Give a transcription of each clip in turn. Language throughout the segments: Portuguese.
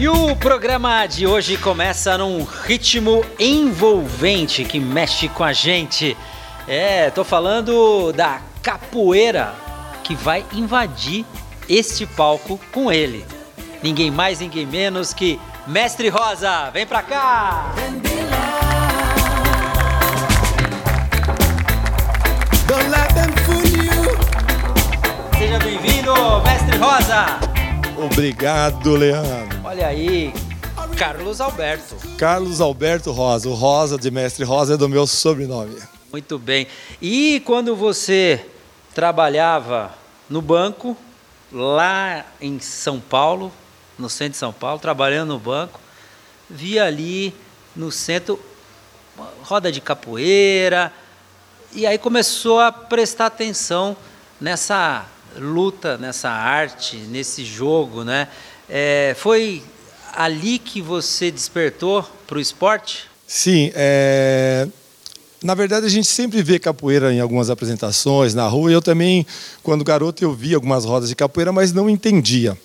E o programa de hoje começa num ritmo envolvente que mexe com a gente. É, tô falando da capoeira que vai invadir este palco com ele. Ninguém mais, ninguém menos que Mestre Rosa. Vem pra cá! Seja bem-vindo, Mestre Rosa! Obrigado, Leandro. Olha aí, Carlos Alberto. Carlos Alberto Rosa. O Rosa de Mestre Rosa é do meu sobrenome. Muito bem. E quando você trabalhava no banco, lá em São Paulo, no centro de São Paulo, trabalhando no banco, via ali no centro roda de capoeira, e aí começou a prestar atenção nessa luta, nessa arte, nesse jogo, né? É, foi ali que você despertou para o esporte? Sim, é... na verdade a gente sempre vê capoeira em algumas apresentações na rua. Eu também, quando garoto, eu via algumas rodas de capoeira, mas não entendia.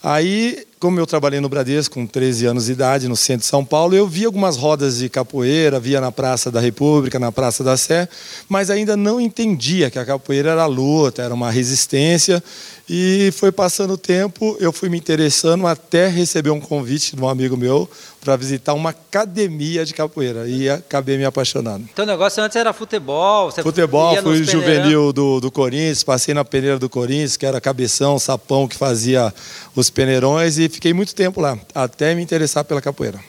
Aí como eu trabalhei no Bradesco com 13 anos de idade, no centro de São Paulo, eu via algumas rodas de capoeira, via na Praça da República, na Praça da Sé, mas ainda não entendia que a capoeira era luta, era uma resistência. E foi passando o tempo, eu fui me interessando até receber um convite de um amigo meu para visitar uma academia de capoeira e acabei me apaixonando. Então o negócio antes era futebol? futebol, fui juvenil do, do Corinthians, passei na peneira do Corinthians, que era cabeção, sapão que fazia os peneirões e fiquei muito tempo lá, até me interessar pela capoeira.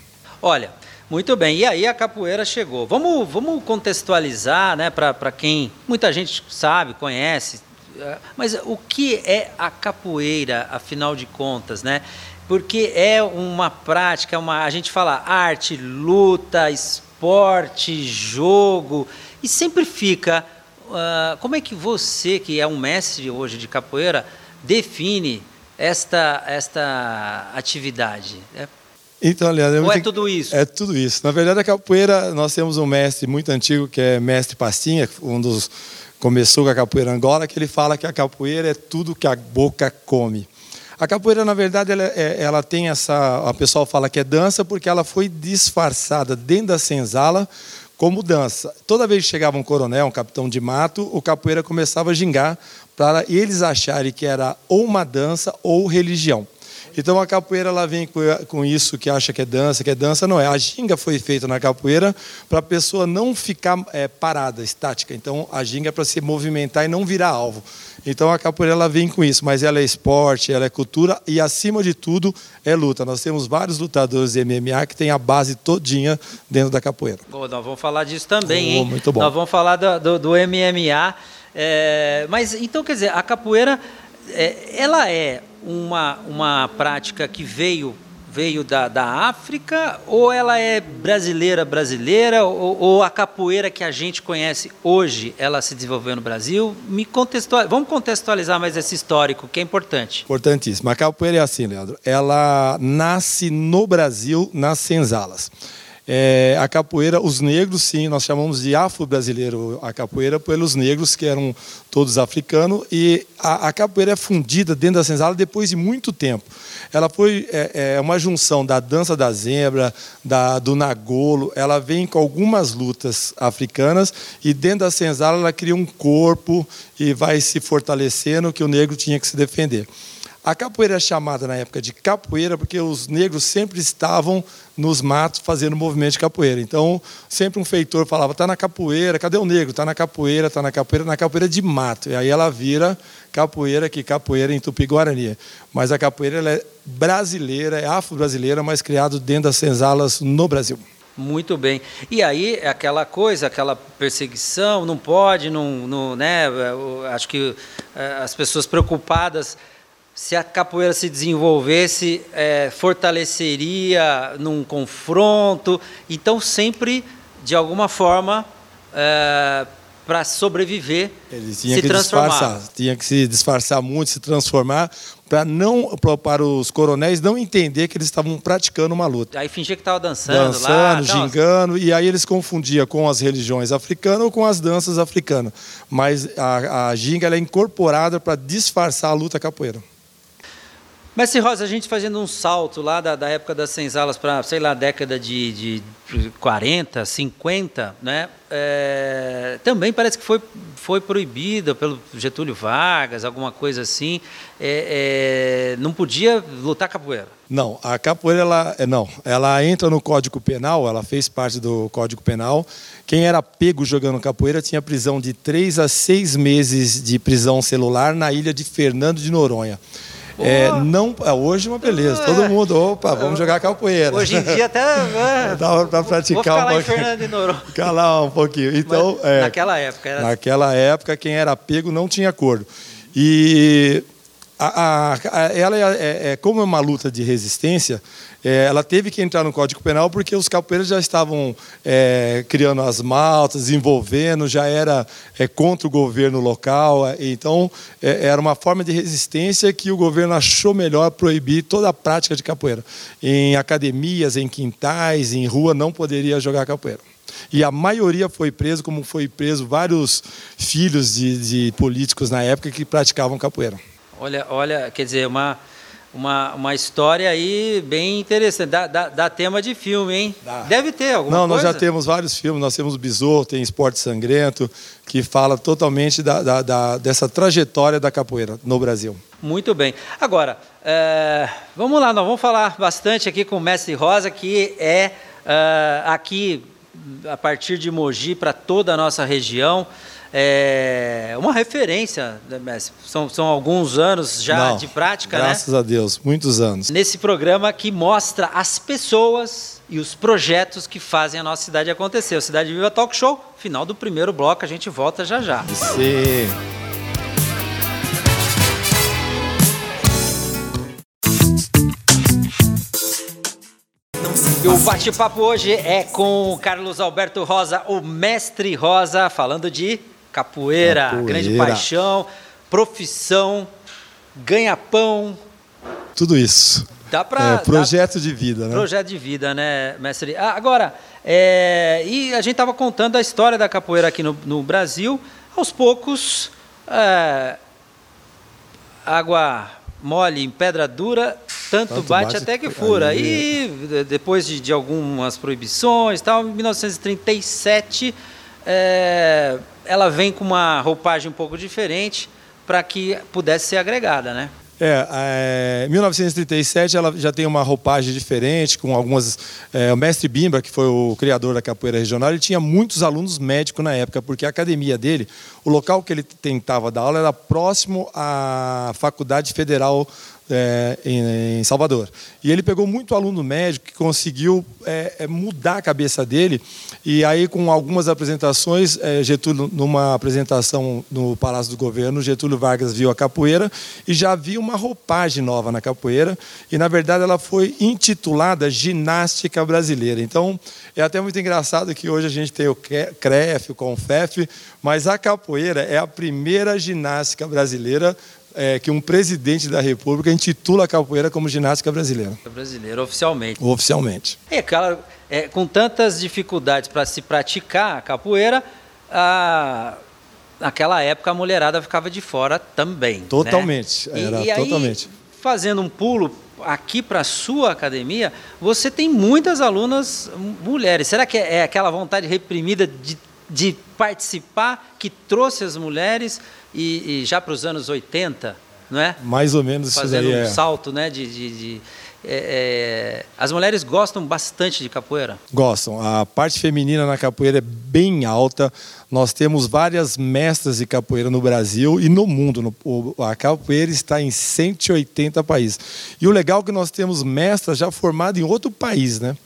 Olha, muito bem. E aí a capoeira chegou. Vamos, vamos contextualizar, né, para quem muita gente sabe, conhece. Eh, mas o que é a capoeira, afinal de contas, né? Porque é uma prática, é uma, a gente fala arte, luta, esporte, jogo, e sempre fica. Uh, como é que você, que é um mestre hoje de capoeira, define esta, esta atividade? É então, Leandro, Ou é tudo isso? É tudo isso. Na verdade, a capoeira, nós temos um mestre muito antigo, que é mestre Pastinha, um dos começou com a capoeira Angola, que ele fala que a capoeira é tudo que a boca come. A capoeira, na verdade, ela, é, ela tem essa. A pessoal fala que é dança porque ela foi disfarçada dentro da senzala como dança. Toda vez que chegava um coronel, um capitão de mato, o capoeira começava a gingar para eles acharem que era ou uma dança ou religião. Então a capoeira ela vem com isso que acha que é dança, que é dança, não é. A ginga foi feita na capoeira para a pessoa não ficar é, parada, estática. Então a ginga é para se movimentar e não virar alvo. Então a capoeira ela vem com isso, mas ela é esporte, ela é cultura e acima de tudo é luta. Nós temos vários lutadores de MMA que têm a base todinha dentro da capoeira. Bom, nós vamos falar disso também, oh, hein? Muito bom. Nós vamos falar do, do, do MMA. É, mas então quer dizer, a capoeira é, ela é uma, uma prática que veio veio da, da África ou ela é brasileira brasileira ou, ou, a capoeira que a gente conhece hoje ela se desenvolveu no Brasil? Me contextual, vamos contextualizar mais esse histórico que é importante. Importantíssimo. A capoeira é assim Leandro. Ela nasce no Brasil nas senzalas é, a capoeira, os negros, sim, nós chamamos de afro-brasileiro a capoeira pelos negros, que eram todos africanos, e a, a capoeira é fundida dentro da senzala depois de muito tempo. Ela foi é, é uma junção da dança da zebra, da, do nagolo, ela vem com algumas lutas africanas, e dentro da senzala ela cria um corpo e vai se fortalecendo que o negro tinha que se defender. A capoeira é chamada na época de capoeira porque os negros sempre estavam nos matos fazendo movimento de capoeira. Então, sempre um feitor falava: "Tá na capoeira, cadê o negro? Tá na capoeira, tá na capoeira, na capoeira de mato". E aí ela vira capoeira, que capoeira em Tupi-Guarani. Mas a capoeira é brasileira, é afro-brasileira, mas criado dentro das senzalas no Brasil. Muito bem. E aí, aquela coisa, aquela perseguição, não pode, não, não né? Acho que eh, as pessoas preocupadas se a capoeira se desenvolvesse, é, fortaleceria num confronto. Então, sempre, de alguma forma, é, para sobreviver, Eles tinham se que transformar. Disfarçar, tinha que se disfarçar muito, se transformar, para não para os coronéis não entender que eles estavam praticando uma luta. Aí fingia que estava dançando, dançando, lá, gingando, e aí eles confundiam com as religiões africanas ou com as danças africanas. Mas a, a ginga é incorporada para disfarçar a luta capoeira. Mas se Rosa, a gente fazendo um salto lá da, da época das senzalas para, sei lá, década de, de 40, 50, né? É, também parece que foi, foi proibida pelo Getúlio Vargas, alguma coisa assim. É, é, não podia lutar capoeira. Não, a capoeira ela é, não, ela entra no Código Penal, ela fez parte do Código Penal. Quem era pego jogando capoeira tinha prisão de três a seis meses de prisão celular na ilha de Fernando de Noronha. É, não, é, hoje é uma beleza. Todo é. mundo, opa, vamos jogar capoeira. Hoje em dia até. É, Dá para praticar um pouquinho. Em Fernando Ficar lá um pouquinho. Então, é, naquela época. Era... Naquela época, quem era pego não tinha acordo. E a, a, ela é, é, como é uma luta de resistência, é, ela teve que entrar no Código Penal porque os capoeiras já estavam é, criando as maltas, envolvendo, já era é, contra o governo local. É, então, é, era uma forma de resistência que o governo achou melhor proibir toda a prática de capoeira. Em academias, em quintais, em rua, não poderia jogar capoeira. E a maioria foi preso, como foi preso vários filhos de, de políticos na época que praticavam capoeira. Olha, olha, quer dizer, uma uma, uma história aí bem interessante. Dá, dá, dá tema de filme, hein? Dá. Deve ter alguma Não, coisa? nós já temos vários filmes. Nós temos Besouro, tem Esporte Sangrento, que fala totalmente da, da, da, dessa trajetória da capoeira no Brasil. Muito bem. Agora, é, vamos lá, nós vamos falar bastante aqui com o Mestre Rosa, que é, é aqui a partir de Mogi para toda a nossa região é uma referência, né, são, são alguns anos já Não, de prática, graças né? Graças a Deus, muitos anos. Nesse programa que mostra as pessoas e os projetos que fazem a nossa cidade acontecer. O Cidade Viva Talk Show, final do primeiro bloco, a gente volta já já. Sim. E o bate-papo hoje é com Carlos Alberto Rosa, o mestre Rosa, falando de Capoeira, Capoeira, grande paixão, profissão, ganha-pão. Tudo isso. Dá para. É, projeto dá, de vida, né? Projeto de vida, né, mestre? Ah, agora, é, e a gente estava contando a história da capoeira aqui no, no Brasil. Aos poucos, é, água mole em pedra dura, tanto, tanto bate, bate, até que fura. E depois de, de algumas proibições, tal, em 1937 é, ela vem com uma roupagem um pouco diferente para que pudesse ser agregada, né? É, em 1937 ela já tem uma roupagem diferente, com algumas. É, o mestre Bimba, que foi o criador da capoeira regional, ele tinha muitos alunos médicos na época, porque a academia dele, o local que ele tentava dar aula era próximo à Faculdade Federal é, em, em, Salvador. E ele pegou muito aluno médico que conseguiu é, é, mudar a cabeça dele. E aí, com algumas apresentações, é, Getúlio, numa apresentação no Palácio do Governo, Getúlio Vargas viu a capoeira e já viu uma roupagem nova na capoeira. E, na verdade, ela foi intitulada Ginástica Brasileira. Então, é até muito engraçado que hoje a gente tem o CREF, o CONFEF, mas a capoeira é a primeira ginástica brasileira é, que um presidente da República intitula a capoeira como ginástica brasileira. Brasileira, oficialmente. Oficialmente. É, claro, é, com tantas dificuldades para se praticar a capoeira, a, naquela época a mulherada ficava de fora também. Né? Totalmente, né? era e, e totalmente. Aí, fazendo um pulo aqui para a sua academia, você tem muitas alunas mulheres. Será que é aquela vontade reprimida de, de participar que trouxe as mulheres? E, e já para os anos 80, não é? Mais ou menos Fazendo isso daí um é. salto, né? De, de, de é, é, as mulheres gostam bastante de capoeira? Gostam. A parte feminina na capoeira é bem alta. Nós temos várias mestras de capoeira no Brasil e no mundo. No, a capoeira está em 180 países. E o legal é que nós temos mestras já formadas em outro país, né?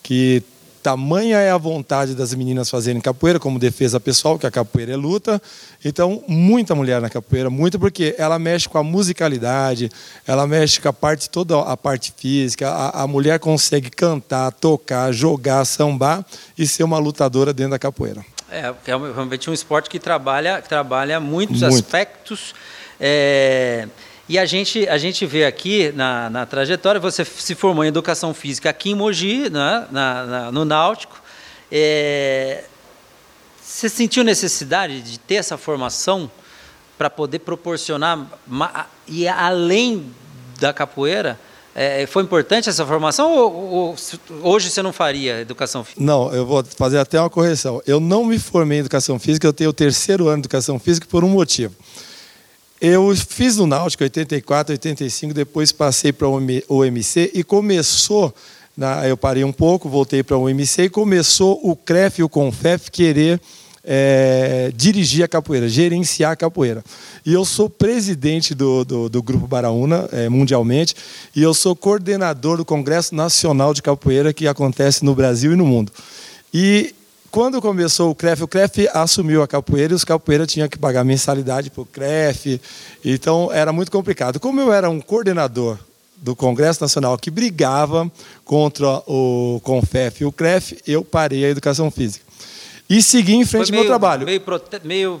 Que tamanha é a vontade das meninas fazerem capoeira como defesa pessoal, que a capoeira é luta. Então, muita mulher na capoeira, muito porque ela mexe com a musicalidade, ela mexe com a parte toda a parte física. A, a mulher consegue cantar, tocar, jogar, sambar e ser uma lutadora dentro da capoeira. É, é realmente um esporte que trabalha, trabalha muitos Muito. aspectos. É... E a gente, a gente vê aqui na, na trajetória, você se formou em educação física aqui em Mogi, né, na, na, no Náutico. É, você sentiu necessidade de ter essa formação para poder proporcionar, e além da capoeira? É, foi importante essa formação ou, ou, hoje você não faria educação física? Não, eu vou fazer até uma correção. Eu não me formei em educação física, eu tenho o terceiro ano de educação física por um motivo. Eu fiz no Náutico 84, 85, depois passei para o OMC e começou, eu parei um pouco, voltei para o OMC e começou o CREF e o CONFEF querer é, dirigir a capoeira, gerenciar a capoeira. E eu sou presidente do, do, do Grupo Baraúna, é, mundialmente, e eu sou coordenador do Congresso Nacional de Capoeira que acontece no Brasil e no mundo. E quando começou o CREF, o CREF assumiu a capoeira e os capoeiras tinham que pagar mensalidade para o CREF, então era muito complicado. Como eu era um coordenador do Congresso Nacional que brigava contra o CONFEF e o CREF, eu parei a educação física. E segui em frente ao meu trabalho. Meio, prote meio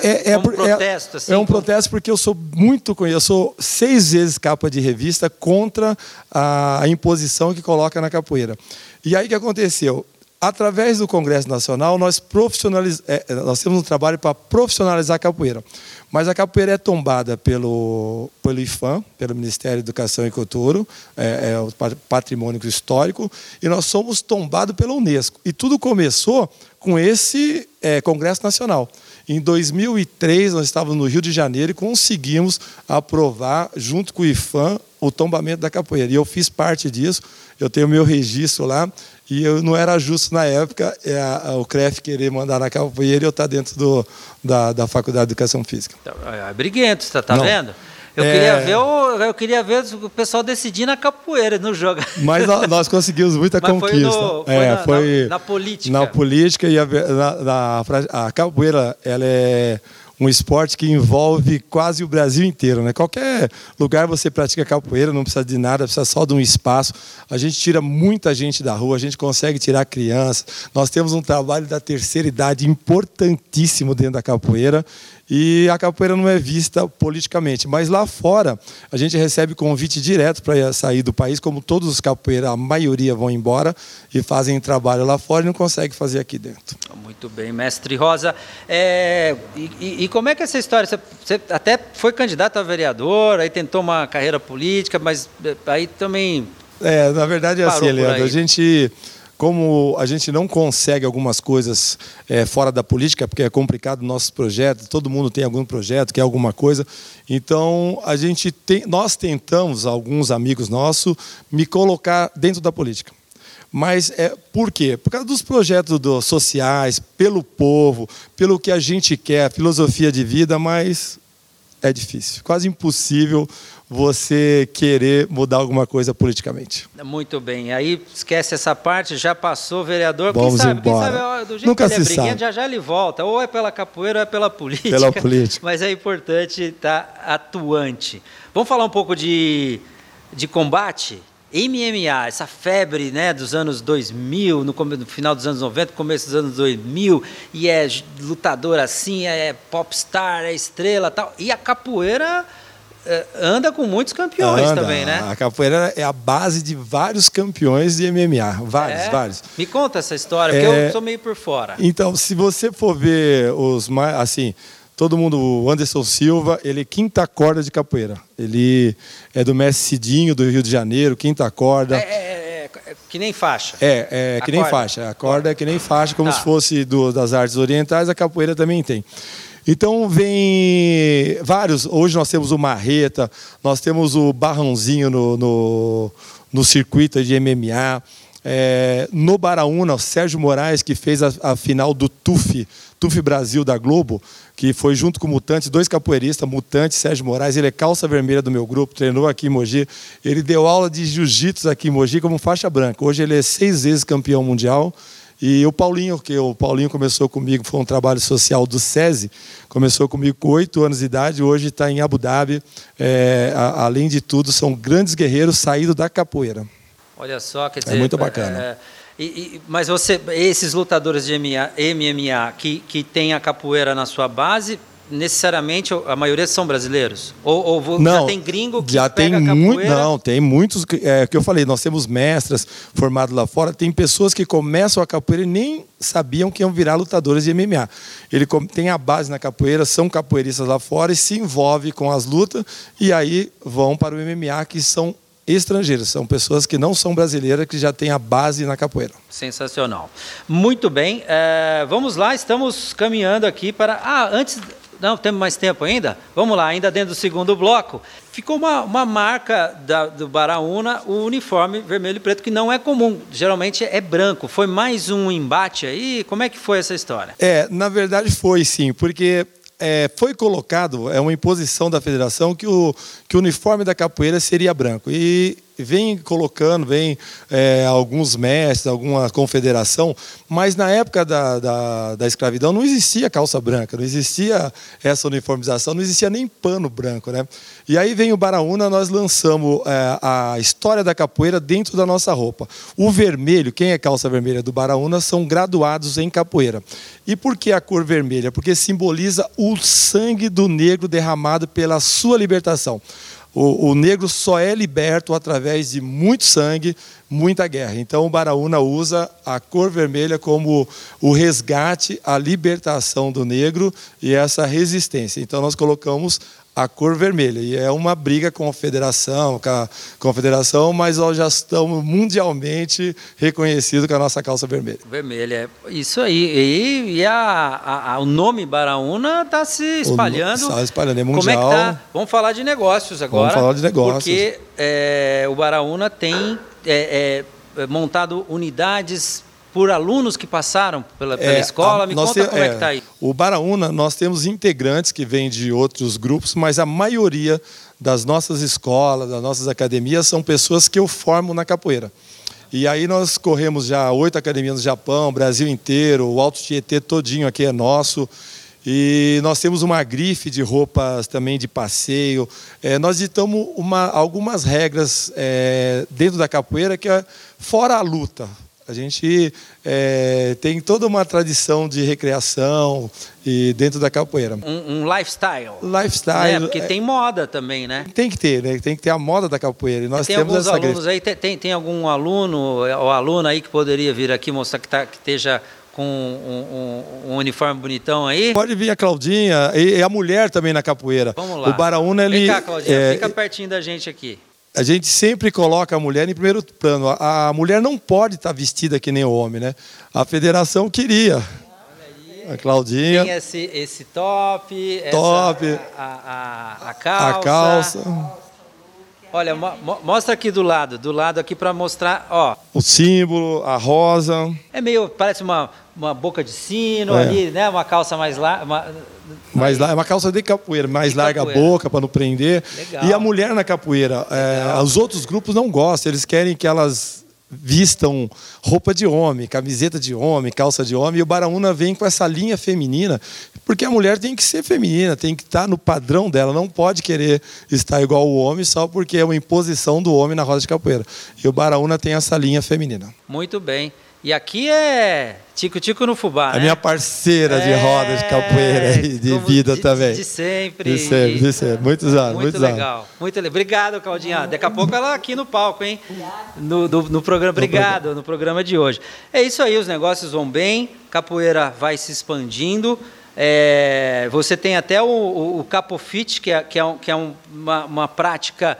é, é, um protesto, assim. É um protesto porque eu sou muito eu sou seis vezes capa de revista contra a imposição que coloca na capoeira. E aí o que aconteceu? Através do Congresso Nacional, nós, profissionaliz... É, nós temos um trabalho para profissionalizar a capoeira. Mas a capoeira é tombada pelo, pelo IFAM, pelo Ministério da Educação e Cultura, é, é o patrimônio histórico, e nós somos tombados pela Unesco. E tudo começou com esse é, Congresso Nacional. Em 2003, nós estávamos no Rio de Janeiro e conseguimos aprovar, junto com o IFAM, o tombamento da capoeira. E eu fiz parte disso, eu tenho meu registro lá, e eu não era justo na época é, a, o CREF querer mandar na capoeira e eu estar dentro do, da, da Faculdade de Educação Física. Então, é, é briguento, você está tá vendo? Eu, é... queria ver o, eu queria ver o pessoal decidir na capoeira, no jogo. Mas nós conseguimos muita Mas conquista. Foi, no, foi, é, na, foi na, na, política. Na política e a, na, a capoeira ela é um esporte que envolve quase o Brasil inteiro. Né? Qualquer lugar você pratica capoeira, não precisa de nada, precisa só de um espaço. A gente tira muita gente da rua, a gente consegue tirar crianças. Nós temos um trabalho da terceira idade importantíssimo dentro da capoeira e a capoeira não é vista politicamente. Mas lá fora, a gente recebe convite direto para sair do país, como todos os capoeiras, a maioria vão embora e fazem trabalho lá fora e não conseguem fazer aqui dentro. Muito bem, mestre Rosa. É, e, e, como é que é essa história? Você, você, até foi candidato a vereador, aí tentou uma carreira política, mas é, aí também. É, na verdade é assim, Leandro. A gente como a gente não consegue algumas coisas é, fora da política, porque é complicado nossos projetos, todo mundo tem algum projeto, quer alguma coisa. Então, a gente tem, nós tentamos, alguns amigos nossos, me colocar dentro da política. Mas é, por quê? Por causa dos projetos do, sociais, pelo povo, pelo que a gente quer, filosofia de vida, mas é difícil, quase impossível você querer mudar alguma coisa politicamente. Muito bem. Aí esquece essa parte, já passou, vereador. Vamos quem sabe, embora. Quem sabe, do jeito Nunca que ele se é sabe. já já ele volta. Ou é pela capoeira ou é pela política. Pela política. Mas é importante estar atuante. Vamos falar um pouco de, de combate? MMA, essa febre né, dos anos 2000, no, no, final dos anos 90, começo dos anos 2000, e é lutador assim, é popstar, é estrela tal. E a capoeira é, anda com muitos campeões anda. também, né? A capoeira é a base de vários campeões de MMA. Vários, é? vários. Me conta essa história, porque é... eu sou meio por fora. Então, se você for ver os mais. Assim, todo mundo, o Anderson Silva, ele é quinta corda de capoeira. Ele é do Mestre Cidinho, do Rio de Janeiro, quinta corda. É, é, é, é que nem faixa. É, é que nem corda. faixa. A corda é que nem faixa, como tá. se fosse do, das artes orientais, a capoeira também tem. Então vem vários. Hoje nós temos o Marreta, nós temos o Barrãozinho no, no, no circuito de MMA. É, no Baraúna, o Sérgio Moraes, que fez a, a final do TUF, TUF Brasil da Globo, que foi junto com o Mutante, dois capoeiristas, Mutante Sérgio Moraes, ele é calça vermelha do meu grupo, treinou aqui em Mogi. Ele deu aula de jiu-jitsu aqui em Mogi como faixa branca. Hoje ele é seis vezes campeão mundial. E o Paulinho, que o Paulinho começou comigo, foi um trabalho social do SESI, começou comigo com oito anos de idade, hoje está em Abu Dhabi. É, a, além de tudo, são grandes guerreiros saídos da capoeira. Olha só, quer dizer. É muito bacana. É, e, e, mas você, esses lutadores de MMA, MMA que, que têm a capoeira na sua base, necessariamente a maioria são brasileiros? Ou, ou não, já tem gringo que já tem muito, não, tem muitos é que eu falei, nós temos mestras formados lá fora, tem pessoas que começam a capoeira e nem sabiam que iam virar lutadores de MMA. Ele tem a base na capoeira, são capoeiristas lá fora e se envolve com as lutas e aí vão para o MMA que são estrangeiros, são pessoas que não são brasileiras, que já têm a base na capoeira. Sensacional. Muito bem, é, vamos lá, estamos caminhando aqui para. Ah, antes não, temos mais tempo ainda? Vamos lá, ainda dentro do segundo bloco. Ficou uma, uma marca da, do Baraúna, o uniforme vermelho e preto, que não é comum. Geralmente é branco. Foi mais um embate aí? Como é que foi essa história? É, na verdade foi sim, porque é, foi colocado, é uma imposição da federação, que o, que o uniforme da capoeira seria branco. E vem colocando, vem é, alguns mestres, alguma confederação, mas na época da, da, da, escravidão não existia calça branca, não existia essa uniformização, não existia nem pano branco. Né? E aí vem o Baraúna, nós lançamos é, a história da capoeira dentro da nossa roupa. O vermelho, quem é calça vermelha do Baraúna, são graduados em capoeira. E por que a cor vermelha? Porque simboliza o sangue do negro derramado pela sua libertação. O, o, negro só é liberto através de muito sangue, muita guerra. Então o Baraúna usa a cor vermelha como o resgate, a libertação do negro e essa resistência. Então nós colocamos a cor vermelha. E é uma briga com a federação, com a confederação, mas nós já estamos mundialmente reconhecidos com a nossa calça vermelha. Vermelha, é isso aí. E, e a, a, o nome Baraúna está se espalhando. Está espalhando, é mundial. Como é que tá? Vamos falar de negócios agora. Vamos falar de negócios. Porque é, o Baraúna tem é, é, montado unidades por alunos que passaram pela, pela é, escola? Me conta como é, é que está aí. O Baraúna, nós temos integrantes que vêm de outros grupos, mas a maioria das nossas escolas, das nossas academias, são pessoas que eu formo na capoeira. E aí nós corremos já oito academias no Japão, Brasil inteiro, o Alto Tietê todinho aqui é nosso. E nós temos uma grife de roupas também de passeio. É, nós ditamos uma, algumas regras é, dentro da capoeira que é fora a luta, a gente é, tem toda uma tradição de recreação e dentro da capoeira. Um, um lifestyle. Lifestyle. Né? Porque é, tem moda também, né? Tem que ter, né? Tem que ter a moda da capoeira. E nós tem temos alguns essa alunos aí, tem, tem algum aluno ou aluna aí que poderia vir aqui mostrar que, tá, que esteja com um, um, um, uniforme bonitão aí? Pode vir a Claudinha e a mulher também na capoeira. Vamos lá. O Baraúna, ele... Vem cá, Claudinha, é, fica pertinho da gente aqui a gente sempre coloca a mulher em primeiro plano. A mulher não pode estar vestida que nem o homem, né? A federação queria. A Claudinha. Tem esse, esse top, top essa, a, a, a, calça. A calça. Olha, mo mostra aqui do lado, do lado aqui para mostrar, ó. O símbolo, a rosa. É meio, parece uma, uma boca de sino é. ali, né? Uma calça mais larga. Mais larga, é uma calça de capoeira, mais de larga capoeira. a boca para não prender. Legal. E a mulher na capoeira, é, os outros grupos não gostam, eles querem que elas vistam roupa de homem, camiseta de homem, calça de homem, e o Baraúna vem com essa linha feminina, porque a mulher tem que ser feminina, tem que estar no padrão dela, não pode querer estar igual o homem só porque é uma imposição do homem na roda de capoeira. E o Baraúna tem essa linha feminina. Muito bem. E aqui é Tico-Tico no Fubá, A né? minha parceira é... de roda de capoeira e de vida de, também. De sempre. De sempre, de sempre. Muitos anos, Muito muitos legal. Anos. Muito legal. Obrigado, Claudinha. Daqui a pouco ela aqui no palco, hein? No, do, no programa. Obrigado, no programa de hoje. É isso aí, os negócios vão bem, capoeira vai se expandindo. É, você tem até o, o, o Capofit, que é, que é, um, que é um, uma, uma prática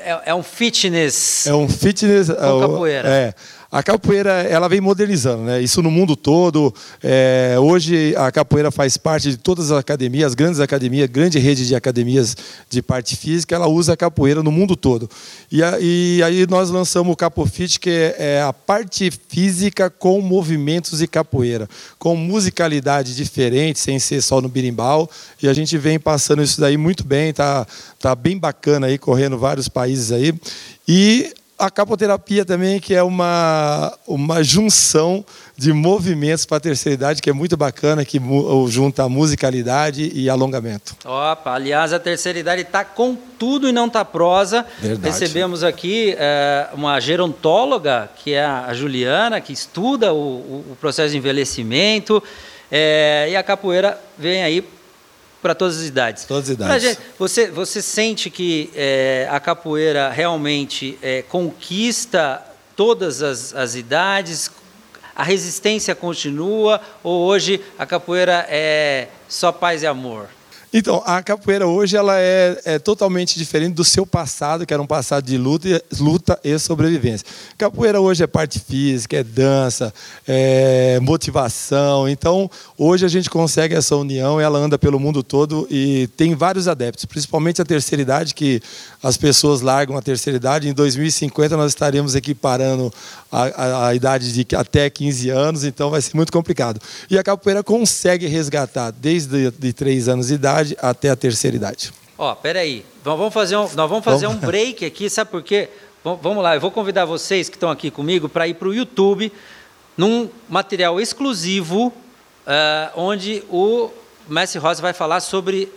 é, é, um fitness. É um fitness. Com capoeira. É. A capoeira ela vem modernizando, né? Isso no mundo todo. É, hoje a capoeira faz parte de todas as academias, as grandes academias, grande rede de academias de parte física, ela usa a capoeira no mundo todo. E, e aí nós lançamos o Capofit, que é, é, a parte física com movimentos de capoeira, com musicalidade diferente, sem ser só no birimbau. E a gente vem passando isso daí muito bem, tá, tá bem bacana aí, correndo vários países aí. E a capoterapia também, que é uma, uma junção de movimentos para a terceira idade, que é muito bacana, que junta a musicalidade e alongamento. Opa, aliás, a terceira idade está com tudo e não está prosa. Verdade. Recebemos aqui é, uma gerontóloga, que é a Juliana, que estuda o, o processo de envelhecimento. É, e a capoeira vem aí para todas as idades. Todas as idades. Gente, você, você sente que é, a capoeira realmente é, conquista todas as, as idades? A resistência continua ou hoje a capoeira é só paz e amor? Então, a capoeira hoje ela é, é, totalmente diferente do seu passado, que era um passado de luta, luta e sobrevivência. Capoeira hoje é parte física, é dança, é motivação. Então, hoje a gente consegue essa união, ela anda pelo mundo todo e tem vários adeptos, principalmente a terceira idade, que as pessoas largam a terceira idade. Em 2050 nós estaremos equiparando a, a, a idade de até 15 anos, então vai ser muito complicado. E a capoeira consegue resgatar desde de 3 anos de idade idade até a terceira idade. Ó, oh, peraí. Vamos fazer um, nós vamos fazer vamos. um break aqui, sabe por quê? Vamos lá, eu vou convidar vocês que estão aqui comigo para ir para o YouTube, num material exclusivo, uh, onde o Messi Rosa vai falar sobre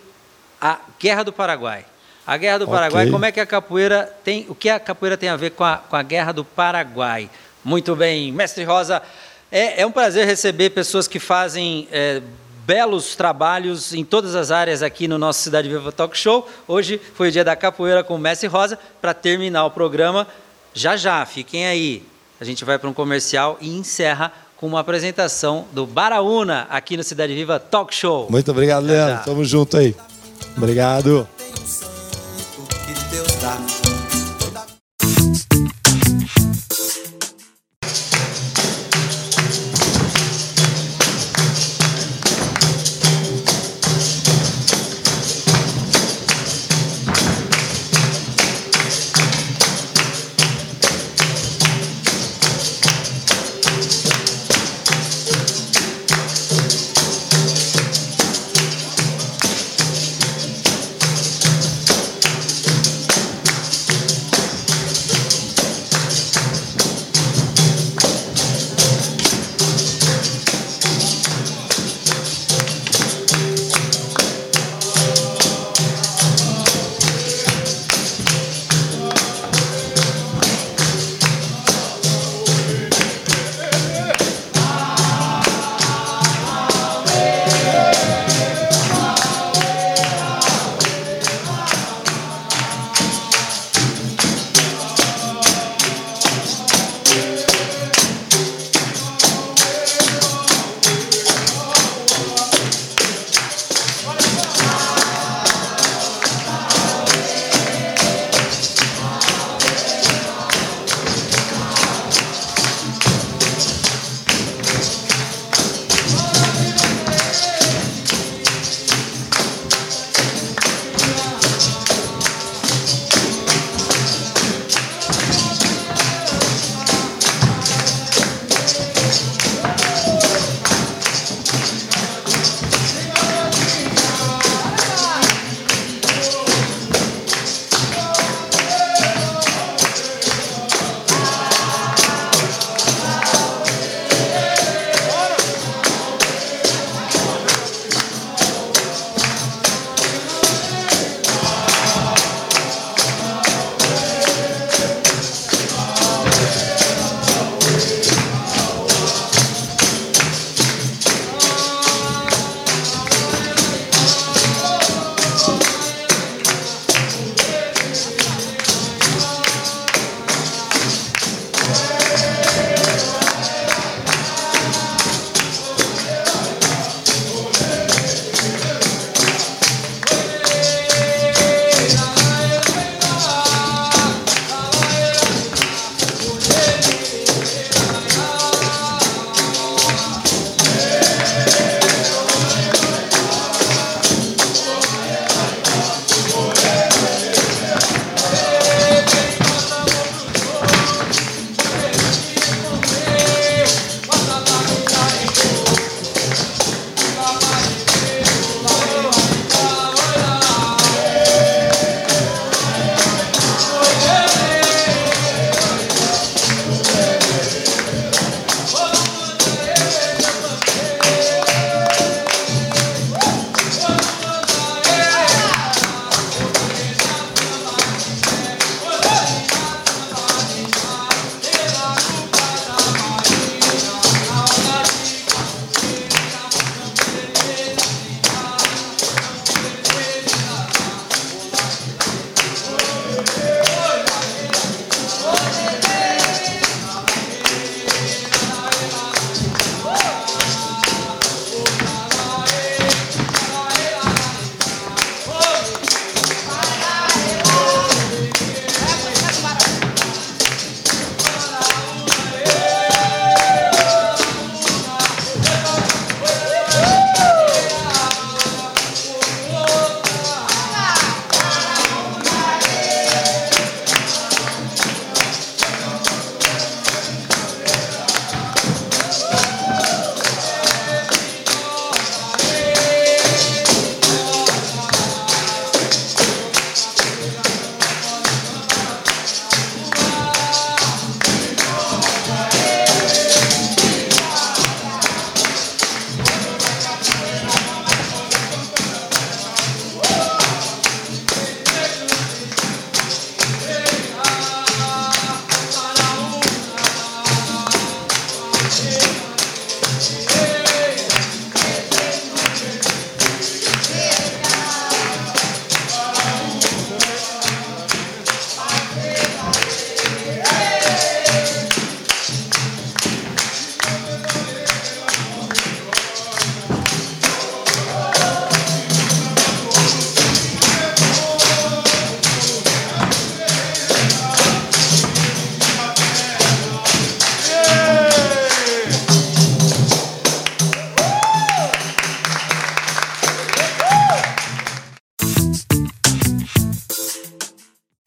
a Guerra do Paraguai. A Guerra do okay. Paraguai, como é que a capoeira tem, o que a capoeira tem a ver com a, com a Guerra do Paraguai? Muito bem, Mestre Rosa, é, é um prazer receber pessoas que fazem é, belos trabalhos em todas as áreas aqui no nosso Cidade Viva Talk Show. Hoje foi o dia da capoeira com o Messi Rosa. Para terminar o programa, já já, fiquem aí. A gente vai para um comercial e encerra com uma apresentação do Baraúna aqui no Cidade Viva Talk Show. Muito obrigado, Leandro. Tamo junto aí. Obrigado.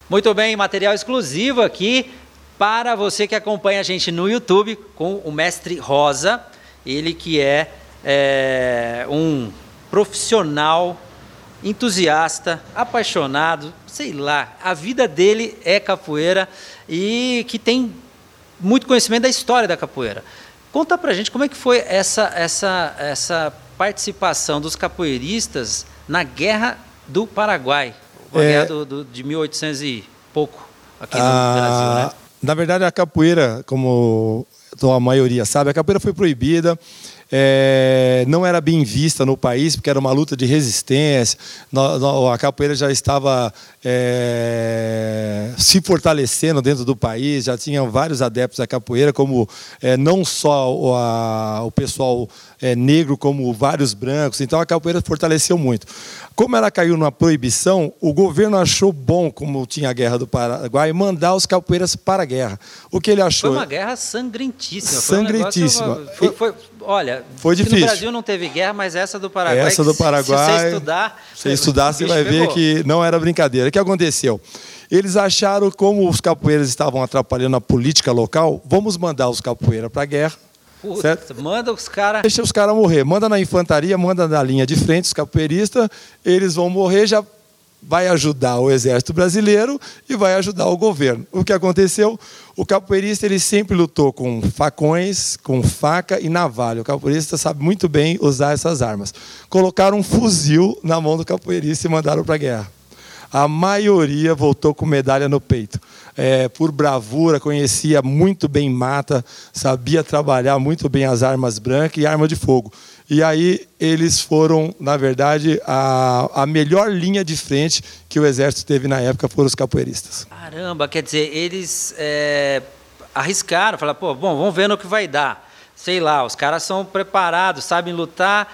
Muito bem, material exclusivo aqui para você que acompanha a gente no YouTube com o mestre Rosa, ele que é, é um profissional entusiasta, apaixonado, sei lá, a vida dele é capoeira e que tem muito conhecimento da história da capoeira. Conta pra gente como é que foi essa, essa, essa participação dos capoeiristas na Guerra do Paraguai, a é, do, do, de 1800 e pouco aqui no a, Brasil, né? Na verdade, a capoeira, como a maioria sabe, a capoeira foi proibida é, não era bem vista no país, porque era uma luta de resistência. A capoeira já estava é, se fortalecendo dentro do país, já tinham vários adeptos da capoeira, como é, não só o, a, o pessoal é, negro, como vários brancos. Então a capoeira fortaleceu muito. Como ela caiu numa proibição, o governo achou bom, como tinha a guerra do Paraguai, mandar os capoeiras para a guerra. O que ele achou? Foi uma guerra sangrentíssima. Sangrentíssima. Foi um negócio, foi, foi, olha, foi difícil. no Brasil não teve guerra, mas essa do Paraguai. Essa do Paraguai. Se você estudar, se estudar, você vai pegou. ver que não era brincadeira. O que aconteceu? Eles acharam, como os capoeiras estavam atrapalhando a política local, vamos mandar os capoeiras para a guerra. Puta, certo? Manda os caras. Deixa os caras morrer. Manda na infantaria, manda na linha de frente, os capoeiristas, eles vão morrer, já vai ajudar o exército brasileiro e vai ajudar o governo. O que aconteceu? O capoeirista ele sempre lutou com facões, com faca e navalha. O capoeirista sabe muito bem usar essas armas. Colocaram um fuzil na mão do capoeirista e mandaram para a guerra. A maioria voltou com medalha no peito. É, por bravura, conhecia muito bem mata, sabia trabalhar muito bem as armas brancas e arma de fogo. E aí eles foram, na verdade, a, a melhor linha de frente que o exército teve na época foram os capoeiristas. Caramba, quer dizer, eles é, arriscaram, falaram, pô, bom, vamos ver no que vai dar. Sei lá, os caras são preparados, sabem lutar.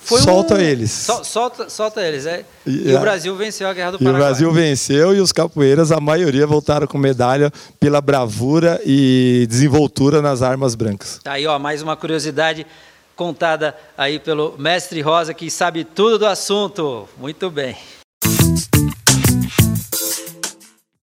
Foi solta um... eles. Sol, solta, solta eles, é. E, e o Brasil venceu a Guerra do Paraguai. E o Brasil venceu e os capoeiras, a maioria, voltaram com medalha pela bravura e desenvoltura nas armas brancas. Tá aí, ó, mais uma curiosidade contada aí pelo mestre Rosa, que sabe tudo do assunto. Muito bem.